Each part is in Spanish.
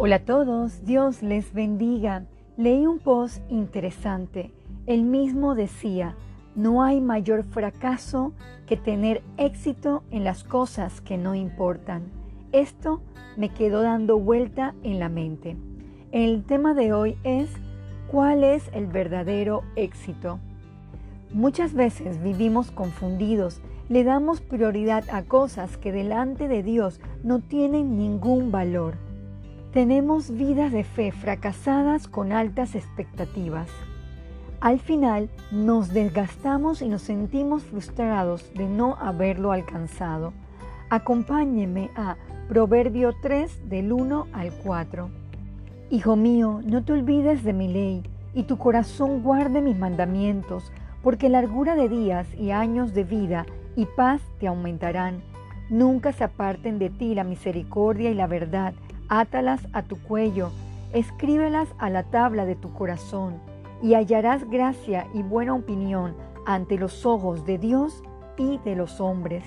Hola a todos, Dios les bendiga. Leí un post interesante. El mismo decía, no hay mayor fracaso que tener éxito en las cosas que no importan. Esto me quedó dando vuelta en la mente. El tema de hoy es ¿cuál es el verdadero éxito? Muchas veces vivimos confundidos, le damos prioridad a cosas que delante de Dios no tienen ningún valor. Tenemos vidas de fe fracasadas con altas expectativas. Al final nos desgastamos y nos sentimos frustrados de no haberlo alcanzado. Acompáñeme a Proverbio 3 del 1 al 4. Hijo mío, no te olvides de mi ley y tu corazón guarde mis mandamientos, porque largura de días y años de vida y paz te aumentarán. Nunca se aparten de ti la misericordia y la verdad átalas a tu cuello, escríbelas a la tabla de tu corazón, y hallarás gracia y buena opinión ante los ojos de Dios y de los hombres.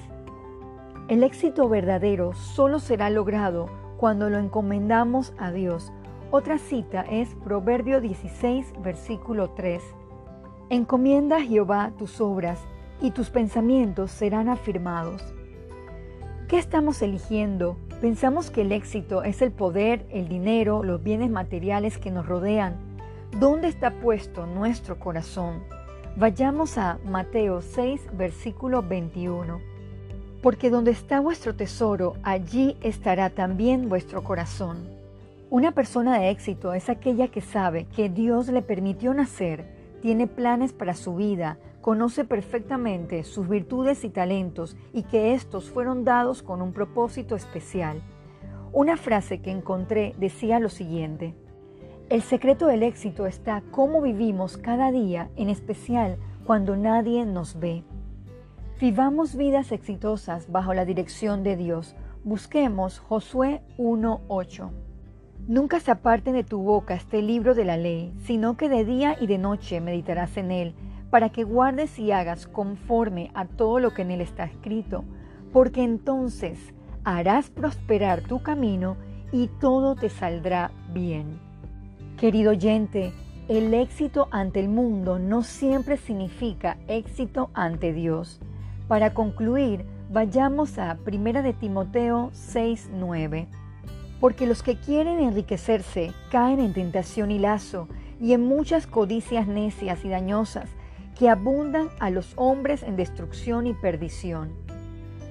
El éxito verdadero solo será logrado cuando lo encomendamos a Dios. Otra cita es Proverbio 16, versículo 3. Encomienda a Jehová tus obras y tus pensamientos serán afirmados. ¿Qué estamos eligiendo? Pensamos que el éxito es el poder, el dinero, los bienes materiales que nos rodean. ¿Dónde está puesto nuestro corazón? Vayamos a Mateo 6, versículo 21. Porque donde está vuestro tesoro, allí estará también vuestro corazón. Una persona de éxito es aquella que sabe que Dios le permitió nacer, tiene planes para su vida, conoce perfectamente sus virtudes y talentos y que estos fueron dados con un propósito especial. Una frase que encontré decía lo siguiente, el secreto del éxito está cómo vivimos cada día, en especial cuando nadie nos ve. Vivamos vidas exitosas bajo la dirección de Dios. Busquemos Josué 1.8. Nunca se aparte de tu boca este libro de la ley, sino que de día y de noche meditarás en él para que guardes y hagas conforme a todo lo que en él está escrito, porque entonces harás prosperar tu camino y todo te saldrá bien. Querido oyente, el éxito ante el mundo no siempre significa éxito ante Dios. Para concluir, vayamos a 1 de Timoteo 6:9. Porque los que quieren enriquecerse caen en tentación y lazo y en muchas codicias necias y dañosas que abundan a los hombres en destrucción y perdición.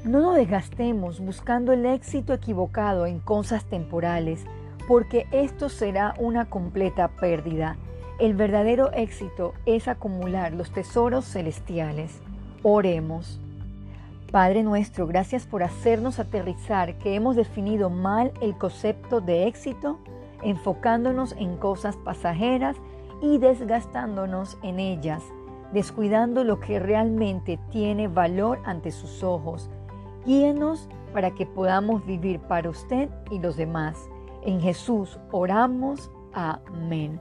No nos desgastemos buscando el éxito equivocado en cosas temporales, porque esto será una completa pérdida. El verdadero éxito es acumular los tesoros celestiales. Oremos. Padre nuestro, gracias por hacernos aterrizar que hemos definido mal el concepto de éxito, enfocándonos en cosas pasajeras y desgastándonos en ellas descuidando lo que realmente tiene valor ante sus ojos. Guíenos para que podamos vivir para usted y los demás. En Jesús oramos. Amén.